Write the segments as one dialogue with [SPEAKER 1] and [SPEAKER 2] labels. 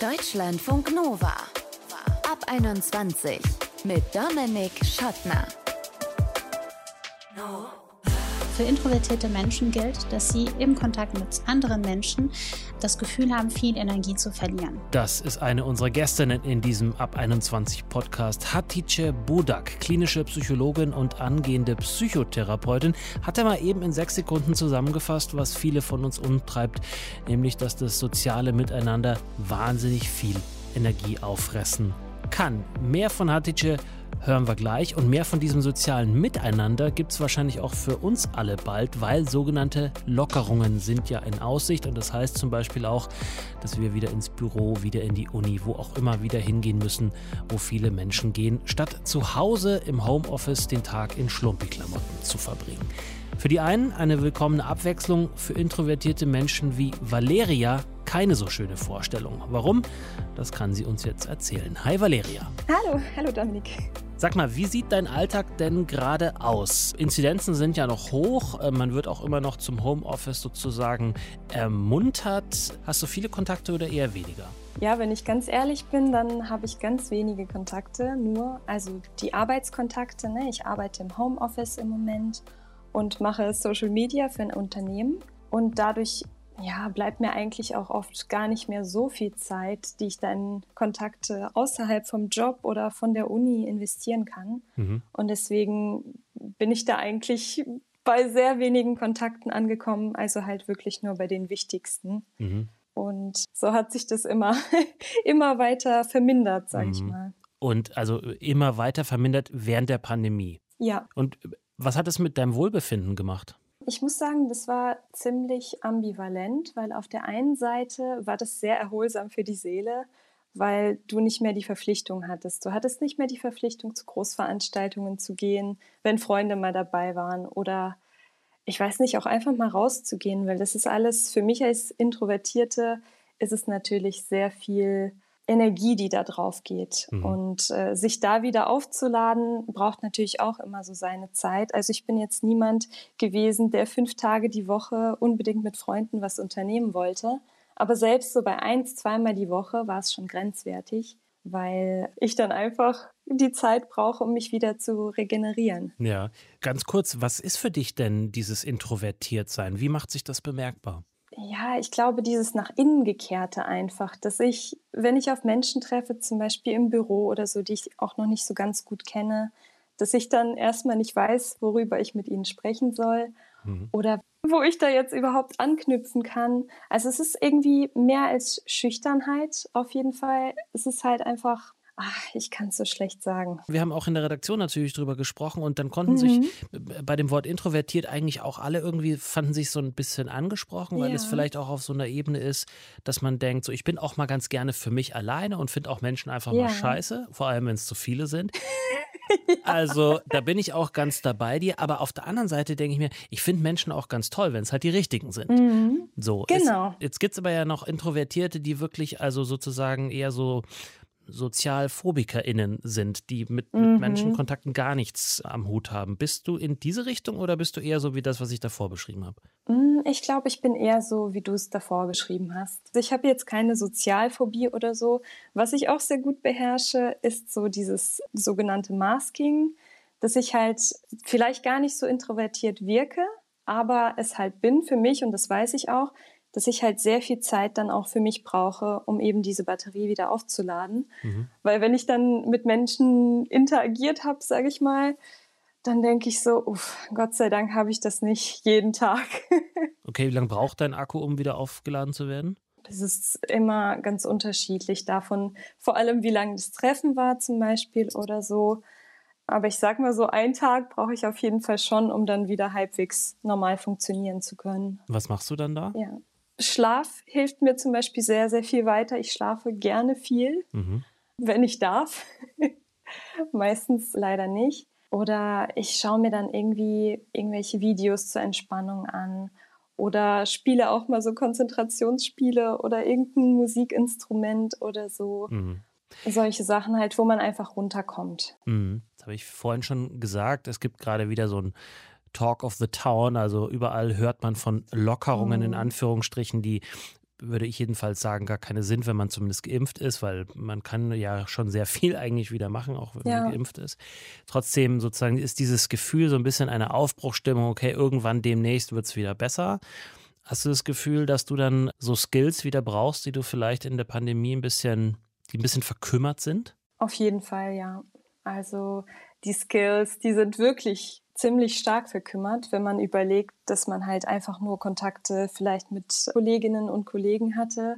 [SPEAKER 1] Deutschlandfunk Nova. Ab 21 mit Dominik Schottner.
[SPEAKER 2] Für introvertierte Menschen gilt, dass sie im Kontakt mit anderen Menschen das Gefühl haben, viel Energie zu verlieren.
[SPEAKER 3] Das ist eine unserer Gästinnen in diesem Ab 21 Podcast. Hatice Budak, klinische Psychologin und angehende Psychotherapeutin, hat er mal eben in sechs Sekunden zusammengefasst, was viele von uns umtreibt, nämlich dass das soziale Miteinander wahnsinnig viel Energie auffressen kann. Mehr von Hatice hören wir gleich. Und mehr von diesem sozialen Miteinander gibt es wahrscheinlich auch für uns alle bald, weil sogenannte Lockerungen sind ja in Aussicht. Und das heißt zum Beispiel auch, dass wir wieder ins Büro, wieder in die Uni, wo auch immer wieder hingehen müssen, wo viele Menschen gehen, statt zu Hause im Homeoffice den Tag in Schlumpi-Klamotten zu verbringen. Für die einen eine willkommene Abwechslung, für introvertierte Menschen wie Valeria keine so schöne Vorstellung. Warum? Das kann sie uns jetzt erzählen. Hi Valeria.
[SPEAKER 4] Hallo, hallo Dominik.
[SPEAKER 3] Sag mal, wie sieht dein Alltag denn gerade aus? Inzidenzen sind ja noch hoch, äh, man wird auch immer noch zum Homeoffice sozusagen ermuntert. Hast du viele Kontakte oder eher weniger?
[SPEAKER 4] Ja, wenn ich ganz ehrlich bin, dann habe ich ganz wenige Kontakte, nur also die Arbeitskontakte. Ne? Ich arbeite im Homeoffice im Moment und mache Social Media für ein Unternehmen und dadurch ja, bleibt mir eigentlich auch oft gar nicht mehr so viel Zeit, die ich dann Kontakte außerhalb vom Job oder von der Uni investieren kann. Mhm. Und deswegen bin ich da eigentlich bei sehr wenigen Kontakten angekommen, also halt wirklich nur bei den wichtigsten. Mhm. Und so hat sich das immer, immer weiter vermindert, sage mhm. ich mal.
[SPEAKER 3] Und also immer weiter vermindert während der Pandemie.
[SPEAKER 4] Ja.
[SPEAKER 3] Und was hat es mit deinem Wohlbefinden gemacht?
[SPEAKER 4] Ich muss sagen, das war ziemlich ambivalent, weil auf der einen Seite war das sehr erholsam für die Seele, weil du nicht mehr die Verpflichtung hattest. Du hattest nicht mehr die Verpflichtung, zu Großveranstaltungen zu gehen, wenn Freunde mal dabei waren oder ich weiß nicht, auch einfach mal rauszugehen, weil das ist alles für mich als Introvertierte ist es natürlich sehr viel Energie, die da drauf geht. Mhm. Und äh, sich da wieder aufzuladen, braucht natürlich auch immer so seine Zeit. Also ich bin jetzt niemand gewesen, der fünf Tage die Woche unbedingt mit Freunden was unternehmen wollte. Aber selbst so bei eins, zweimal die Woche war es schon grenzwertig, weil ich dann einfach die Zeit brauche, um mich wieder zu regenerieren.
[SPEAKER 3] Ja, ganz kurz, was ist für dich denn dieses Introvertiertsein? Wie macht sich das bemerkbar?
[SPEAKER 4] Ja, ich glaube, dieses nach innen gekehrte einfach, dass ich, wenn ich auf Menschen treffe, zum Beispiel im Büro oder so, die ich auch noch nicht so ganz gut kenne, dass ich dann erstmal nicht weiß, worüber ich mit ihnen sprechen soll mhm. oder wo ich da jetzt überhaupt anknüpfen kann. Also es ist irgendwie mehr als Schüchternheit auf jeden Fall. Es ist halt einfach Ach, ich kann es so schlecht sagen.
[SPEAKER 3] Wir haben auch in der Redaktion natürlich drüber gesprochen und dann konnten mhm. sich bei dem Wort introvertiert eigentlich auch alle irgendwie fanden sich so ein bisschen angesprochen, weil ja. es vielleicht auch auf so einer Ebene ist, dass man denkt, so ich bin auch mal ganz gerne für mich alleine und finde auch Menschen einfach ja. mal scheiße, vor allem wenn es zu viele sind. ja. Also da bin ich auch ganz dabei dir, aber auf der anderen Seite denke ich mir, ich finde Menschen auch ganz toll, wenn es halt die richtigen sind. Mhm. So,
[SPEAKER 4] genau.
[SPEAKER 3] Es, jetzt gibt es aber ja noch Introvertierte, die wirklich also sozusagen eher so SozialphobikerInnen sind, die mit, mhm. mit Menschenkontakten gar nichts am Hut haben. Bist du in diese Richtung oder bist du eher so wie das, was ich davor beschrieben habe?
[SPEAKER 4] Mm, ich glaube, ich bin eher so, wie du es davor beschrieben hast. Ich habe jetzt keine Sozialphobie oder so. Was ich auch sehr gut beherrsche, ist so dieses sogenannte Masking, dass ich halt vielleicht gar nicht so introvertiert wirke, aber es halt bin für mich und das weiß ich auch, dass ich halt sehr viel Zeit dann auch für mich brauche, um eben diese Batterie wieder aufzuladen. Mhm. Weil wenn ich dann mit Menschen interagiert habe, sage ich mal, dann denke ich so, uff, Gott sei Dank habe ich das nicht jeden Tag.
[SPEAKER 3] okay, wie lange braucht dein Akku, um wieder aufgeladen zu werden?
[SPEAKER 4] Das ist immer ganz unterschiedlich davon, vor allem wie lange das Treffen war zum Beispiel oder so. Aber ich sag mal so, einen Tag brauche ich auf jeden Fall schon, um dann wieder halbwegs normal funktionieren zu können.
[SPEAKER 3] Was machst du dann da?
[SPEAKER 4] Ja. Schlaf hilft mir zum Beispiel sehr, sehr viel weiter. Ich schlafe gerne viel, mhm. wenn ich darf. Meistens leider nicht. Oder ich schaue mir dann irgendwie irgendwelche Videos zur Entspannung an oder spiele auch mal so Konzentrationsspiele oder irgendein Musikinstrument oder so. Mhm. Solche Sachen halt, wo man einfach runterkommt.
[SPEAKER 3] Mhm. Das habe ich vorhin schon gesagt. Es gibt gerade wieder so ein Talk of the Town. Also überall hört man von Lockerungen in Anführungsstrichen, die würde ich jedenfalls sagen, gar keine Sinn, wenn man zumindest geimpft ist, weil man kann ja schon sehr viel eigentlich wieder machen, auch wenn ja. man geimpft ist. Trotzdem sozusagen ist dieses Gefühl so ein bisschen eine Aufbruchstimmung, okay, irgendwann demnächst wird es wieder besser. Hast du das Gefühl, dass du dann so Skills wieder brauchst, die du vielleicht in der Pandemie ein bisschen, die ein bisschen verkümmert sind?
[SPEAKER 4] Auf jeden Fall, ja. Also die Skills, die sind wirklich ziemlich stark verkümmert, wenn man überlegt, dass man halt einfach nur Kontakte vielleicht mit Kolleginnen und Kollegen hatte.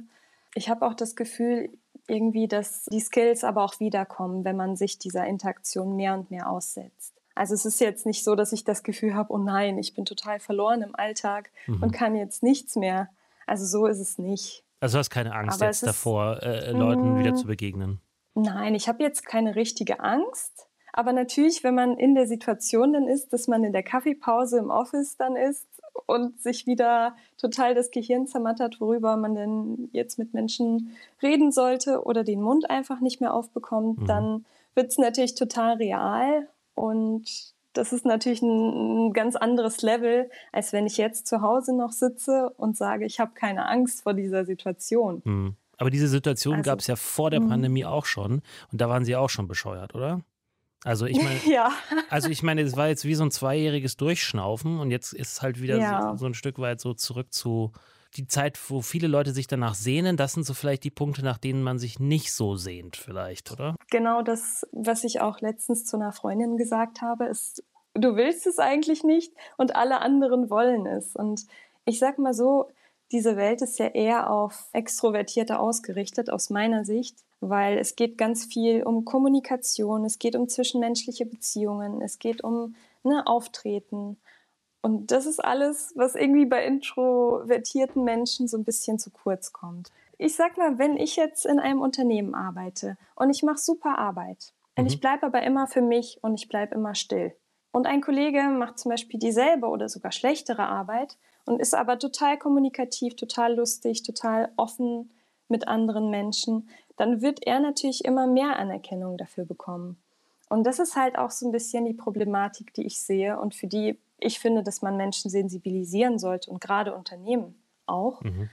[SPEAKER 4] Ich habe auch das Gefühl, irgendwie, dass die Skills aber auch wiederkommen, wenn man sich dieser Interaktion mehr und mehr aussetzt. Also es ist jetzt nicht so, dass ich das Gefühl habe, oh nein, ich bin total verloren im Alltag mhm. und kann jetzt nichts mehr. Also so ist es nicht.
[SPEAKER 3] Also du hast keine Angst aber jetzt davor, äh, Leuten wieder zu begegnen?
[SPEAKER 4] Nein, ich habe jetzt keine richtige Angst. Aber natürlich, wenn man in der Situation dann ist, dass man in der Kaffeepause im Office dann ist und sich wieder total das Gehirn zermattert, worüber man denn jetzt mit Menschen reden sollte oder den Mund einfach nicht mehr aufbekommt, mhm. dann wird es natürlich total real und das ist natürlich ein, ganz anderes Level, als wenn ich jetzt zu Hause noch sitze und sage, ich habe keine Angst vor dieser Situation.
[SPEAKER 3] Mhm. Aber diese Situation also, gab es ja vor der mhm. Pandemie auch schon und da waren Sie auch schon bescheuert, oder? Also ich meine,
[SPEAKER 4] ja.
[SPEAKER 3] also ich meine, es war jetzt wie so ein zweijähriges Durchschnaufen und jetzt ist es halt wieder ja. so, so, ein Stück weit so zurück zu die Zeit, wo viele Leute sich danach sehnen. Das sind so vielleicht die Punkte, nach denen man sich nicht so sehnt, vielleicht, oder?
[SPEAKER 4] Genau das, was ich auch letztens zu einer Freundin gesagt habe, ist, du willst es eigentlich nicht und alle anderen wollen es. Und ich sag mal so, diese Welt ist ja eher auf Extrovertierte ausgerichtet, aus meiner Sicht weil es geht ganz viel um Kommunikation, es geht um zwischenmenschliche Beziehungen, es geht um ne, Auftreten. Und das ist alles, was irgendwie bei introvertierten Menschen so ein bisschen zu kurz kommt. Ich sag mal, wenn ich jetzt in einem Unternehmen arbeite und ich mache super Arbeit und ich mhm. bleibe aber immer für mich und ich bleibe immer still. Und ein Kollege macht zum Beispiel dieselbe oder sogar schlechtere Arbeit und ist aber total kommunikativ, total lustig, total offen mit anderen Menschen, dann wird er natürlich immer mehr Anerkennung dafür bekommen. Und das ist halt auch so ein bisschen die Problematik, die ich sehe und für die ich finde, dass man Menschen sensibilisieren sollte und gerade Unternehmen auch, mhm.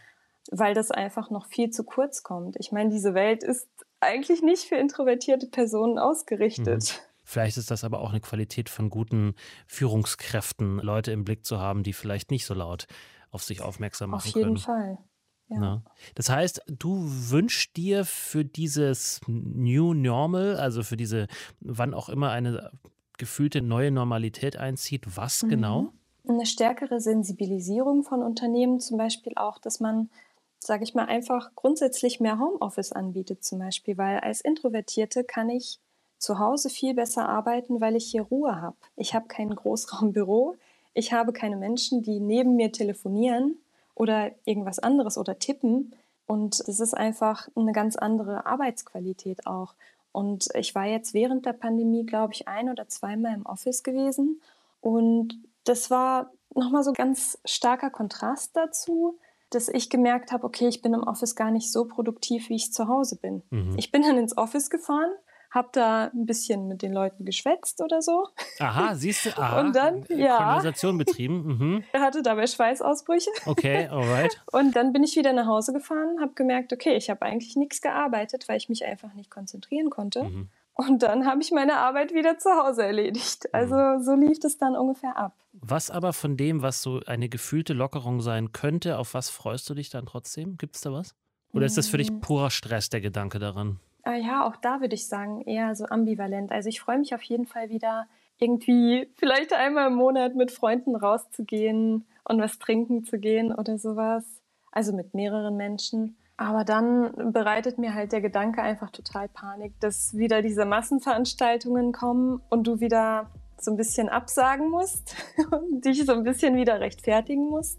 [SPEAKER 4] weil das einfach noch viel zu kurz kommt. Ich meine, diese Welt ist eigentlich nicht für introvertierte Personen ausgerichtet. Mhm.
[SPEAKER 3] Vielleicht ist das aber auch eine Qualität von guten Führungskräften, Leute im Blick zu haben, die vielleicht nicht so laut auf sich aufmerksam machen können.
[SPEAKER 4] Auf jeden können. Fall. Ja.
[SPEAKER 3] Ne? Das heißt, du wünschst dir für dieses New Normal, also für diese, wann auch immer eine gefühlte neue Normalität einzieht, was mhm. genau?
[SPEAKER 4] Eine stärkere Sensibilisierung von Unternehmen, zum Beispiel auch, dass man, sage ich mal, einfach grundsätzlich mehr Homeoffice anbietet, zum Beispiel, weil als Introvertierte kann ich zu Hause viel besser arbeiten, weil ich hier Ruhe habe. Ich habe kein Großraumbüro, ich habe keine Menschen, die neben mir telefonieren oder irgendwas anderes oder tippen. Und das ist einfach eine ganz andere Arbeitsqualität auch. Und ich war jetzt während der Pandemie, glaube ich, ein oder zweimal im Office gewesen. Und das war nochmal so ganz starker Kontrast dazu, dass ich gemerkt habe, okay, ich bin im Office gar nicht so produktiv, wie ich zu Hause bin. Mhm. Ich bin dann ins Office gefahren, habe da ein bisschen mit den Leuten geschwätzt oder so.
[SPEAKER 3] Aha, siehst du, aha,
[SPEAKER 4] und dann, ja.
[SPEAKER 3] Konversation betrieben. Mhm.
[SPEAKER 4] Er hatte dabei Schweißausbrüche.
[SPEAKER 3] Okay, alright.
[SPEAKER 4] Und dann bin ich wieder nach Hause gefahren, habe gemerkt, okay, ich habe eigentlich nichts gearbeitet, weil ich mich einfach nicht konzentrieren konnte. Mhm. Und dann habe ich meine Arbeit wieder zu Hause erledigt. Mhm. Also so lief es dann ungefähr ab.
[SPEAKER 3] Was aber von dem, was so eine gefühlte Lockerung sein könnte, auf was freust du dich dann trotzdem? Gibt es da was? Oder ist das für dich mm. purer Stress, der Gedanke daran?
[SPEAKER 4] Ah ja, auch da würde ich sagen, eher so ambivalent. Also ich freue mich auf jeden Fall wieder, irgendwie vielleicht einmal im Monat mit Freunden rauszugehen und was trinken zu gehen oder sowas. Also mit mehreren Menschen. Aber dann bereitet mir halt der Gedanke einfach total Panik, dass wieder diese Massenveranstaltungen kommen und du wieder so ein bisschen absagen musst und dich so ein bisschen wieder rechtfertigen musst.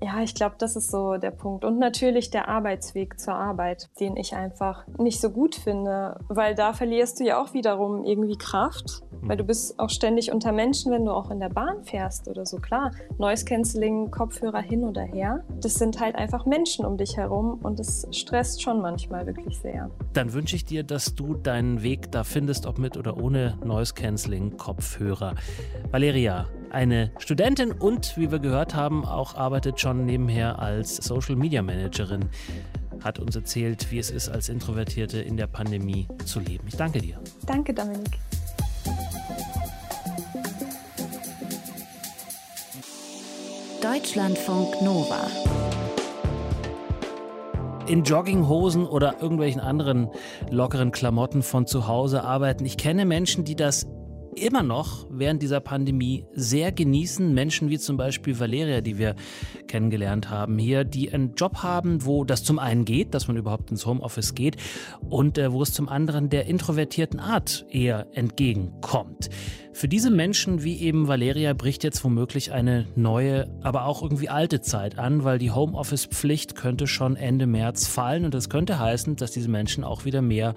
[SPEAKER 4] Ja, ich glaube, das ist so der Punkt. Und natürlich der Arbeitsweg zur Arbeit, den ich einfach nicht so gut finde, weil da verlierst du ja auch wiederum irgendwie Kraft, weil du bist auch ständig unter Menschen, wenn du auch in der Bahn fährst oder so. Klar, Noise Cancelling, Kopfhörer hin oder her, das sind halt einfach Menschen um dich herum und das stresst schon manchmal wirklich sehr.
[SPEAKER 3] Dann wünsche ich dir, dass du deinen Weg da findest, ob mit oder ohne Noise Cancelling Kopfhörer. Valeria, eine Studentin und, wie wir gehört haben, auch arbeitet schon nebenher als Social Media Managerin. Hat uns erzählt, wie es ist, als Introvertierte in der Pandemie zu leben. Ich danke dir.
[SPEAKER 4] Danke, Dominik.
[SPEAKER 1] Deutschlandfunk Nova
[SPEAKER 3] in Jogginghosen oder irgendwelchen anderen lockeren Klamotten von zu Hause arbeiten. Ich kenne Menschen, die das immer noch während dieser Pandemie sehr genießen. Menschen wie zum Beispiel Valeria, die wir kennengelernt haben hier, die einen Job haben, wo das zum einen geht, dass man überhaupt ins Homeoffice geht und äh, wo es zum anderen der introvertierten Art eher entgegenkommt. Für diese Menschen wie eben Valeria bricht jetzt womöglich eine neue, aber auch irgendwie alte Zeit an, weil die Homeoffice-Pflicht könnte schon Ende März fallen und das könnte heißen, dass diese Menschen auch wieder mehr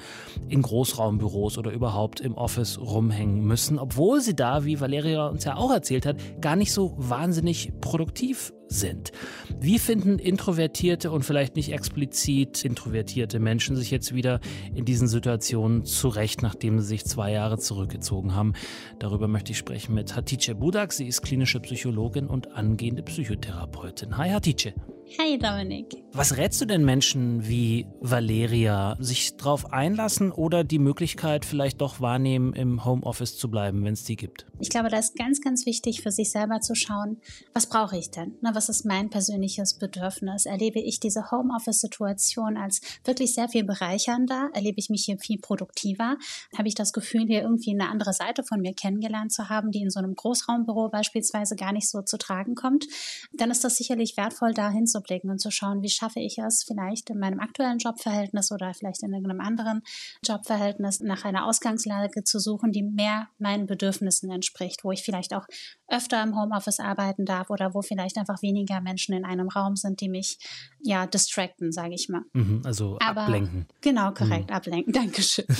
[SPEAKER 3] in Großraumbüros oder überhaupt im Office rumhängen müssen, obwohl sie da, wie Valeria uns ja auch erzählt hat, gar nicht so wahnsinnig produktiv sind. Wie finden introvertierte und vielleicht nicht explizit introvertierte Menschen sich jetzt wieder in diesen Situationen zurecht, nachdem sie sich zwei Jahre zurückgezogen haben? Darüber möchte ich sprechen mit Hatice Budak. Sie ist klinische Psychologin und angehende Psychotherapeutin. Hi Hatice.
[SPEAKER 2] Hey Dominik.
[SPEAKER 3] Was rätst du denn Menschen wie Valeria, sich darauf einlassen oder die Möglichkeit vielleicht doch wahrnehmen, im Homeoffice zu bleiben, wenn es die gibt?
[SPEAKER 2] Ich glaube, da ist ganz, ganz wichtig für sich selber zu schauen, was brauche ich denn? Na, was ist mein persönliches Bedürfnis? Erlebe ich diese Homeoffice-Situation als wirklich sehr viel bereichernder? Erlebe ich mich hier viel produktiver? Habe ich das Gefühl, hier irgendwie eine andere Seite von mir kennengelernt zu haben, die in so einem Großraumbüro beispielsweise gar nicht so zu tragen kommt? Dann ist das sicherlich wertvoll, dahin zu zurückzublicken und zu schauen, wie schaffe ich es vielleicht in meinem aktuellen Jobverhältnis oder vielleicht in einem anderen Jobverhältnis nach einer Ausgangslage zu suchen, die mehr meinen Bedürfnissen entspricht, wo ich vielleicht auch öfter im Homeoffice arbeiten darf oder wo vielleicht einfach weniger Menschen in einem Raum sind, die mich ja distracten, sage ich mal.
[SPEAKER 3] Mhm, also Aber, ablenken.
[SPEAKER 2] Genau, korrekt, mhm. ablenken. Dankeschön.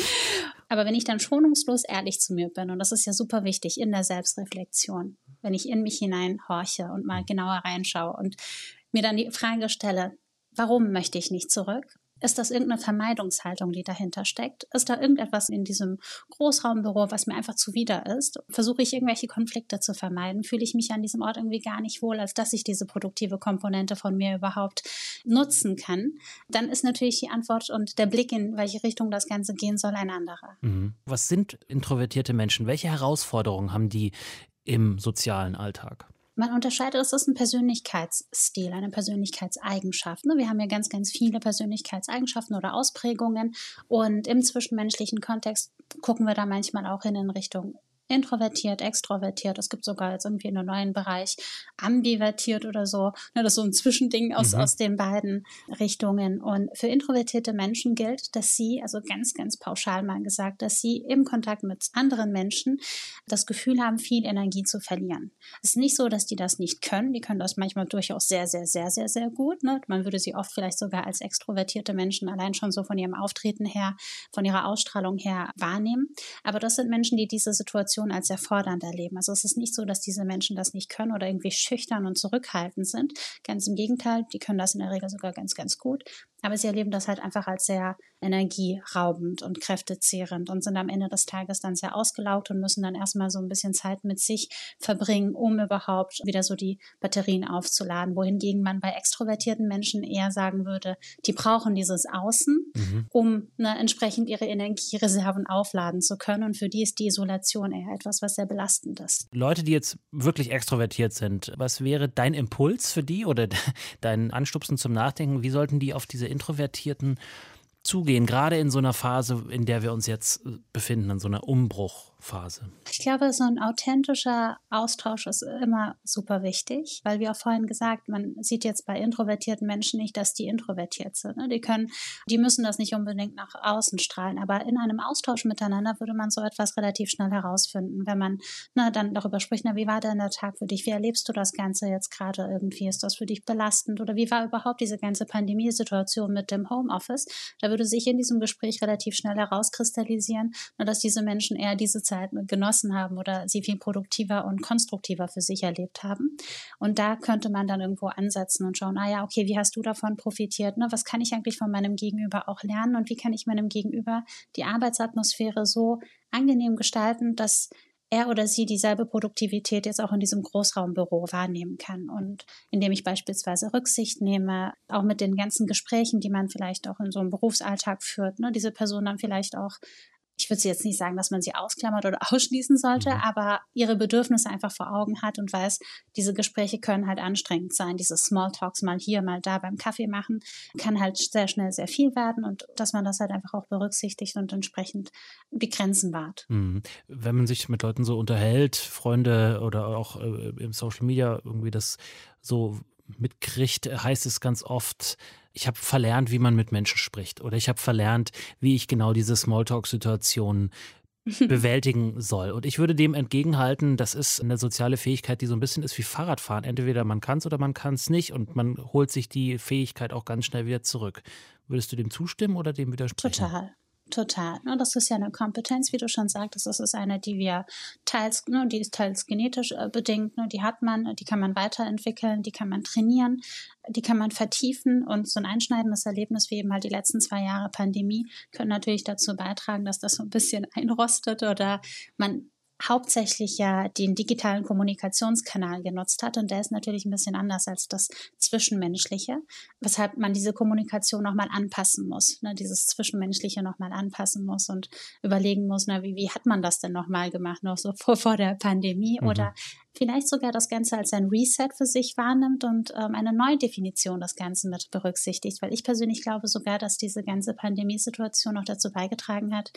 [SPEAKER 2] Aber wenn ich dann schonungslos ehrlich zu mir bin, und das ist ja super wichtig in der Selbstreflexion, wenn ich in mich hinein horche und mal genauer reinschaue und mir dann die Frage stelle, warum möchte ich nicht zurück? Ist das irgendeine Vermeidungshaltung, die dahinter steckt? Ist da irgendetwas in diesem Großraumbüro, was mir einfach zuwider ist? Versuche ich irgendwelche Konflikte zu vermeiden? Fühle ich mich an diesem Ort irgendwie gar nicht wohl, als dass ich diese produktive Komponente von mir überhaupt nutzen kann? Dann ist natürlich die Antwort und der Blick, in welche Richtung das Ganze gehen soll, ein anderer.
[SPEAKER 3] Mhm. Was sind introvertierte Menschen? Welche Herausforderungen haben die im sozialen Alltag?
[SPEAKER 2] Man unterscheidet, es ist ein Persönlichkeitsstil, eine Persönlichkeitseigenschaft. Ne? Wir haben ja ganz, ganz viele Persönlichkeitseigenschaften oder Ausprägungen und im zwischenmenschlichen Kontext gucken wir da manchmal auch hin in Richtung introvertiert, extrovertiert. Es gibt sogar jetzt irgendwie einen neuen Bereich ambivertiert oder so. Ne, das ist so ein Zwischending aus, mhm. aus den beiden Richtungen. Und für introvertierte Menschen gilt, dass sie, also ganz, ganz pauschal mal gesagt, dass sie im Kontakt mit anderen Menschen das Gefühl haben, viel Energie zu verlieren. Es ist nicht so, dass die das nicht können. Die können das manchmal durchaus sehr, sehr, sehr, sehr, sehr gut. Ne? Man würde sie oft vielleicht sogar als extrovertierte Menschen allein schon so von ihrem Auftreten her, von ihrer Ausstrahlung her wahrnehmen. Aber das sind Menschen, die diese Situation Situation als erfordernd erleben. Also es ist nicht so, dass diese Menschen das nicht können oder irgendwie schüchtern und zurückhaltend sind. Ganz im Gegenteil, die können das in der Regel sogar ganz, ganz gut. Aber sie erleben das halt einfach als sehr energieraubend und kräftezehrend und sind am Ende des Tages dann sehr ausgelaugt und müssen dann erstmal so ein bisschen Zeit mit sich verbringen, um überhaupt wieder so die Batterien aufzuladen. Wohingegen man bei extrovertierten Menschen eher sagen würde, die brauchen dieses Außen, mhm. um ne, entsprechend ihre Energiereserven aufladen zu können. Und für die ist die Isolation eher etwas, was sehr belastend ist.
[SPEAKER 3] Leute, die jetzt wirklich extrovertiert sind, was wäre dein Impuls für die oder dein Anstupsen zum Nachdenken? Wie sollten die auf diese Introvertierten zugehen, gerade in so einer Phase, in der wir uns jetzt befinden, in so einer Umbruch? Phase?
[SPEAKER 2] Ich glaube, so ein authentischer Austausch ist immer super wichtig, weil wie auch vorhin gesagt, man sieht jetzt bei introvertierten Menschen nicht, dass die introvertiert sind. Ne? Die können, die müssen das nicht unbedingt nach außen strahlen, aber in einem Austausch miteinander würde man so etwas relativ schnell herausfinden, wenn man na, dann darüber spricht, na, wie war denn der Tag für dich? Wie erlebst du das Ganze jetzt gerade irgendwie? Ist das für dich belastend oder wie war überhaupt diese ganze Pandemiesituation mit dem Homeoffice? Da würde sich in diesem Gespräch relativ schnell herauskristallisieren, dass diese Menschen eher diese Zeit genossen haben oder sie viel produktiver und konstruktiver für sich erlebt haben. Und da könnte man dann irgendwo ansetzen und schauen, ah ja, okay, wie hast du davon profitiert? Ne? Was kann ich eigentlich von meinem Gegenüber auch lernen und wie kann ich meinem Gegenüber die Arbeitsatmosphäre so angenehm gestalten, dass er oder sie dieselbe Produktivität jetzt auch in diesem Großraumbüro wahrnehmen kann. Und indem ich beispielsweise Rücksicht nehme, auch mit den ganzen Gesprächen, die man vielleicht auch in so einem Berufsalltag führt, ne, diese Person dann vielleicht auch ich würde jetzt nicht sagen, dass man sie ausklammert oder ausschließen sollte, mhm. aber ihre Bedürfnisse einfach vor Augen hat und weiß, diese Gespräche können halt anstrengend sein. Diese Smalltalks mal hier, mal da beim Kaffee machen, kann halt sehr schnell sehr viel werden und dass man das halt einfach auch berücksichtigt und entsprechend die Grenzen wahrt.
[SPEAKER 3] Mhm. Wenn man sich mit Leuten so unterhält, Freunde oder auch äh, im Social Media irgendwie das so mitkriegt, heißt es ganz oft, ich habe verlernt, wie man mit Menschen spricht oder ich habe verlernt, wie ich genau diese Smalltalk-Situationen bewältigen soll. Und ich würde dem entgegenhalten, das ist eine soziale Fähigkeit, die so ein bisschen ist wie Fahrradfahren. Entweder man kann es oder man kann es nicht und man holt sich die Fähigkeit auch ganz schnell wieder zurück. Würdest du dem zustimmen oder dem widersprechen?
[SPEAKER 2] Total. Total. Ne? Das ist ja eine Kompetenz, wie du schon sagtest. Das ist eine, die wir teils, ne, die ist teils genetisch äh, bedingt. Ne? Die hat man, die kann man weiterentwickeln, die kann man trainieren, die kann man vertiefen. Und so ein einschneidendes Erlebnis wie eben halt die letzten zwei Jahre Pandemie können natürlich dazu beitragen, dass das so ein bisschen einrostet oder man hauptsächlich ja den digitalen Kommunikationskanal genutzt hat. Und der ist natürlich ein bisschen anders als das Zwischenmenschliche, weshalb man diese Kommunikation nochmal anpassen muss, ne, dieses Zwischenmenschliche nochmal anpassen muss und überlegen muss, na, wie, wie hat man das denn nochmal gemacht, noch so vor, vor der Pandemie? Mhm. Oder vielleicht sogar das Ganze als ein Reset für sich wahrnimmt und ähm, eine neue Definition das Ganze mit berücksichtigt. Weil ich persönlich glaube sogar, dass diese ganze Pandemiesituation auch dazu beigetragen hat,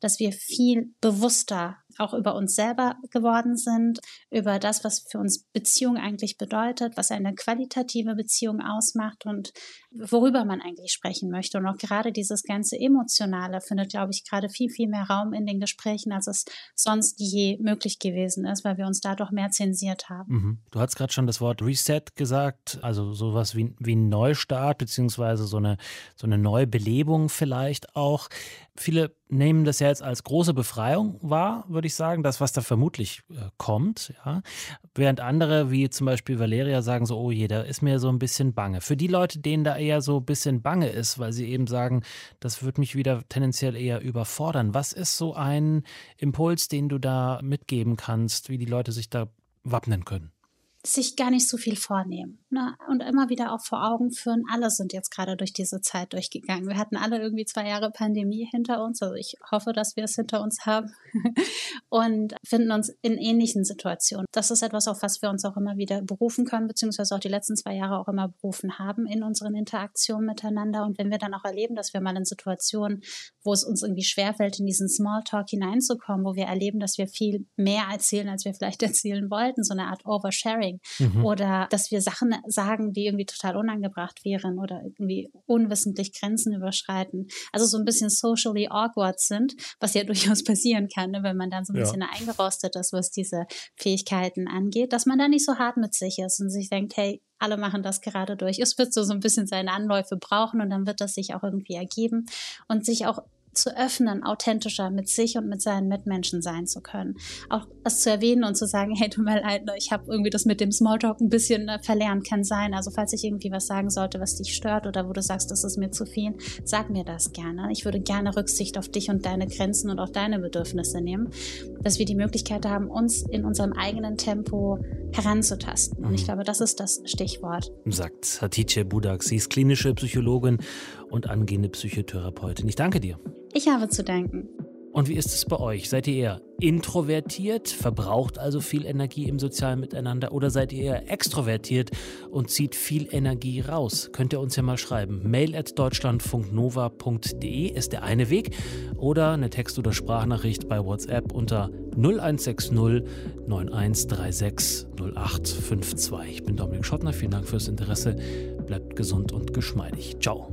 [SPEAKER 2] dass wir viel bewusster auch über uns selber geworden sind, über das, was für uns Beziehung eigentlich bedeutet, was eine qualitative Beziehung ausmacht und worüber man eigentlich sprechen möchte. Und auch gerade dieses ganze Emotionale findet, glaube ich, gerade viel, viel mehr Raum in den Gesprächen, als es sonst je möglich gewesen ist, weil wir uns da doch mehr zensiert haben.
[SPEAKER 3] Mhm. Du hast gerade schon das Wort Reset gesagt, also sowas wie, wie ein Neustart, beziehungsweise so eine, so eine Neubelebung vielleicht auch. Viele nehmen das ja jetzt als große Befreiung wahr, würde ich sagen, das, was da vermutlich äh, kommt. Ja. Während andere, wie zum Beispiel Valeria, sagen so, oh je, da ist mir so ein bisschen bange. Für die Leute, denen da eher so ein bisschen bange ist, weil sie eben sagen, das wird mich wieder tendenziell eher überfordern. Was ist so ein Impuls, den du da mitgeben kannst, wie die Leute sich da wappnen können?
[SPEAKER 2] Sich gar nicht so viel vornehmen ne? und immer wieder auch vor Augen führen, alle sind jetzt gerade durch diese Zeit durchgegangen. Wir hatten alle irgendwie zwei Jahre Pandemie hinter uns, also ich hoffe, dass wir es hinter uns haben und finden uns in ähnlichen Situationen. Das ist etwas, auf was wir uns auch immer wieder berufen können, beziehungsweise auch die letzten zwei Jahre auch immer berufen haben in unseren Interaktionen miteinander. Und wenn wir dann auch erleben, dass wir mal in Situationen, wo es uns irgendwie schwerfällt, in diesen Smalltalk hineinzukommen, wo wir erleben, dass wir viel mehr erzählen, als wir vielleicht erzählen wollten, so eine Art Oversharing, Sharing mhm. oder dass wir Sachen sagen, die irgendwie total unangebracht wären oder irgendwie unwissentlich Grenzen überschreiten. Also so ein bisschen socially awkward sind, was ja durchaus passieren kann, ne, wenn man dann so ein ja. bisschen eingerostet ist, was diese Fähigkeiten angeht, dass man da nicht so hart mit sich ist und sich denkt, hey, alle machen das gerade durch. Es wird so, so ein bisschen seine Anläufe brauchen und dann wird das sich auch irgendwie ergeben und sich auch zu öffnen, authentischer mit sich und mit seinen Mitmenschen sein zu können. Auch das zu erwähnen und zu sagen, hey, tut mir leid, ich habe irgendwie das mit dem Smalltalk ein bisschen äh, verlernt, kann sein. Also falls ich irgendwie was sagen sollte, was dich stört oder wo du sagst, das ist mir zu viel, sag mir das gerne. Ich würde gerne Rücksicht auf dich und deine Grenzen und auch deine Bedürfnisse nehmen, dass wir die Möglichkeit haben, uns in unserem eigenen Tempo heranzutasten. Und ich mhm. glaube, das ist das Stichwort.
[SPEAKER 3] Sagt Hatice Budak. Sie ist klinische Psychologin und angehende Psychotherapeutin. Ich danke dir.
[SPEAKER 2] Ich habe zu danken.
[SPEAKER 3] Und wie ist es bei euch? Seid ihr eher introvertiert, verbraucht also viel Energie im sozialen Miteinander oder seid ihr eher extrovertiert und zieht viel Energie raus? Könnt ihr uns ja mal schreiben. Mail at deutschlandfunknova.de ist der eine Weg oder eine Text- oder Sprachnachricht bei WhatsApp unter 0160 9136 0852. Ich bin Dominik Schottner, vielen Dank fürs Interesse. Bleibt gesund und geschmeidig. Ciao.